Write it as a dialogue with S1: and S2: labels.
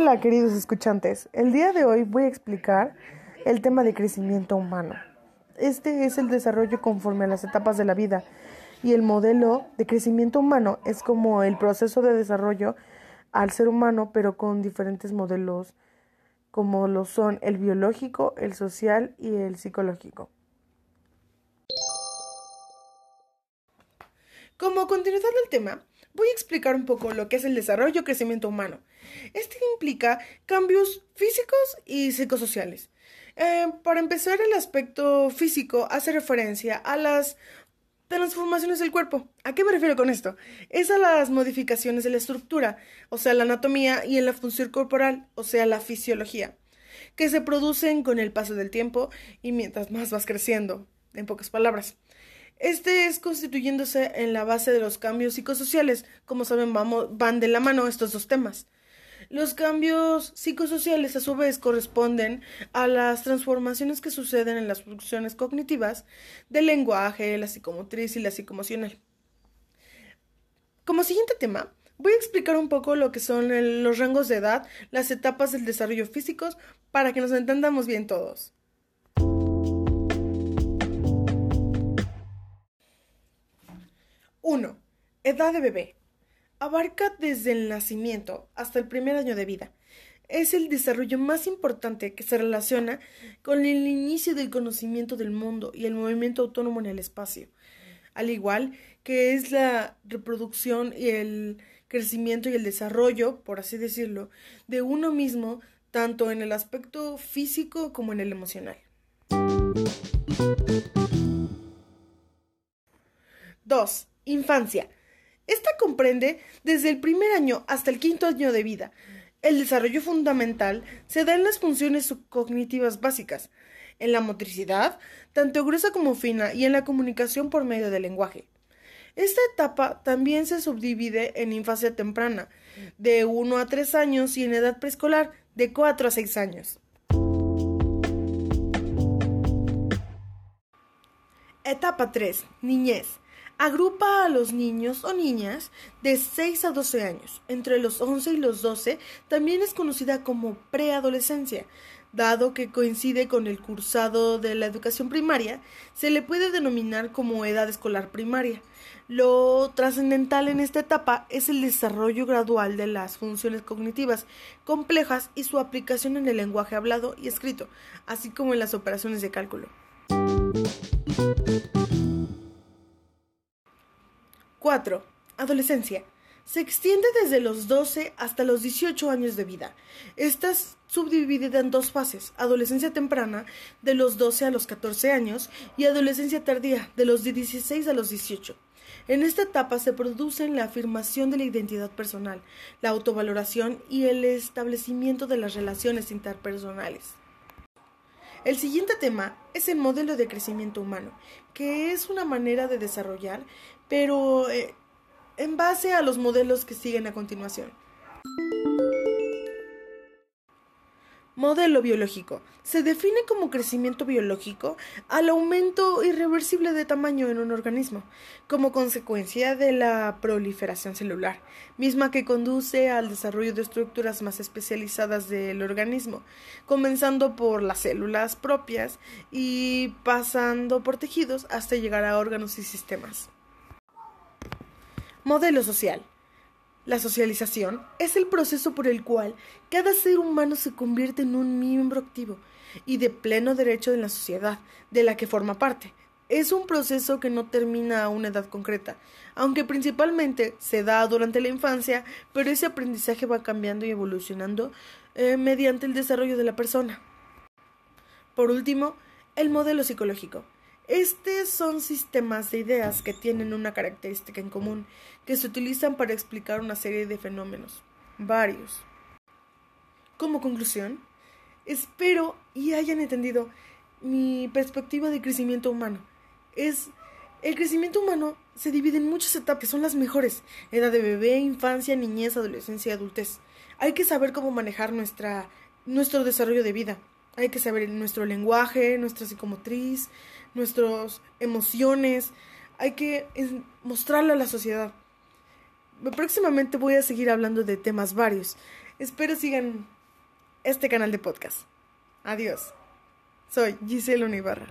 S1: Hola queridos escuchantes, el día de hoy voy a explicar el tema de crecimiento humano. Este es el desarrollo conforme a las etapas de la vida y el modelo de crecimiento humano es como el proceso de desarrollo al ser humano pero con diferentes modelos como lo son el biológico, el social y el psicológico. Como continuidad del tema, voy a explicar un poco lo que es el desarrollo y crecimiento humano. Este implica cambios físicos y psicosociales. Eh, para empezar, el aspecto físico hace referencia a las transformaciones del cuerpo. ¿A qué me refiero con esto? Es a las modificaciones de la estructura, o sea, la anatomía y en la función corporal, o sea, la fisiología, que se producen con el paso del tiempo y mientras más vas creciendo, en pocas palabras. Este es constituyéndose en la base de los cambios psicosociales. Como saben, van de la mano estos dos temas. Los cambios psicosociales a su vez corresponden a las transformaciones que suceden en las funciones cognitivas del lenguaje, la psicomotriz y la psicomocional. Como siguiente tema, voy a explicar un poco lo que son los rangos de edad, las etapas del desarrollo físicos, para que nos entendamos bien todos. 1. Edad de bebé. Abarca desde el nacimiento hasta el primer año de vida. Es el desarrollo más importante que se relaciona con el inicio del conocimiento del mundo y el movimiento autónomo en el espacio, al igual que es la reproducción y el crecimiento y el desarrollo, por así decirlo, de uno mismo, tanto en el aspecto físico como en el emocional. 2. Infancia. Esta comprende desde el primer año hasta el quinto año de vida. El desarrollo fundamental se da en las funciones subcognitivas básicas, en la motricidad, tanto gruesa como fina, y en la comunicación por medio del lenguaje. Esta etapa también se subdivide en infancia temprana, de 1 a 3 años, y en edad preescolar, de 4 a 6 años. Etapa 3. Niñez agrupa a los niños o niñas de 6 a 12 años. Entre los 11 y los 12 también es conocida como preadolescencia. Dado que coincide con el cursado de la educación primaria, se le puede denominar como edad escolar primaria. Lo trascendental en esta etapa es el desarrollo gradual de las funciones cognitivas complejas y su aplicación en el lenguaje hablado y escrito, así como en las operaciones de cálculo. 4. Adolescencia. Se extiende desde los 12 hasta los 18 años de vida. Esta es subdividida en dos fases, adolescencia temprana de los 12 a los 14 años y adolescencia tardía de los 16 a los 18. En esta etapa se producen la afirmación de la identidad personal, la autovaloración y el establecimiento de las relaciones interpersonales. El siguiente tema es el modelo de crecimiento humano, que es una manera de desarrollar, pero eh, en base a los modelos que siguen a continuación. Modelo biológico. Se define como crecimiento biológico al aumento irreversible de tamaño en un organismo, como consecuencia de la proliferación celular, misma que conduce al desarrollo de estructuras más especializadas del organismo, comenzando por las células propias y pasando por tejidos hasta llegar a órganos y sistemas. Modelo social. La socialización es el proceso por el cual cada ser humano se convierte en un miembro activo y de pleno derecho en la sociedad de la que forma parte. Es un proceso que no termina a una edad concreta, aunque principalmente se da durante la infancia, pero ese aprendizaje va cambiando y evolucionando eh, mediante el desarrollo de la persona. Por último, el modelo psicológico. Estos son sistemas de ideas que tienen una característica en común, que se utilizan para explicar una serie de fenómenos, varios. Como conclusión, espero y hayan entendido mi perspectiva de crecimiento humano. Es el crecimiento humano se divide en muchas etapas, que son las mejores: edad de bebé, infancia, niñez, adolescencia y adultez. Hay que saber cómo manejar nuestra nuestro desarrollo de vida. Hay que saber nuestro lenguaje, nuestra psicomotriz, nuestras emociones. Hay que mostrarlo a la sociedad. Próximamente voy a seguir hablando de temas varios. Espero sigan este canal de podcast. Adiós. Soy Gisela Unibarra.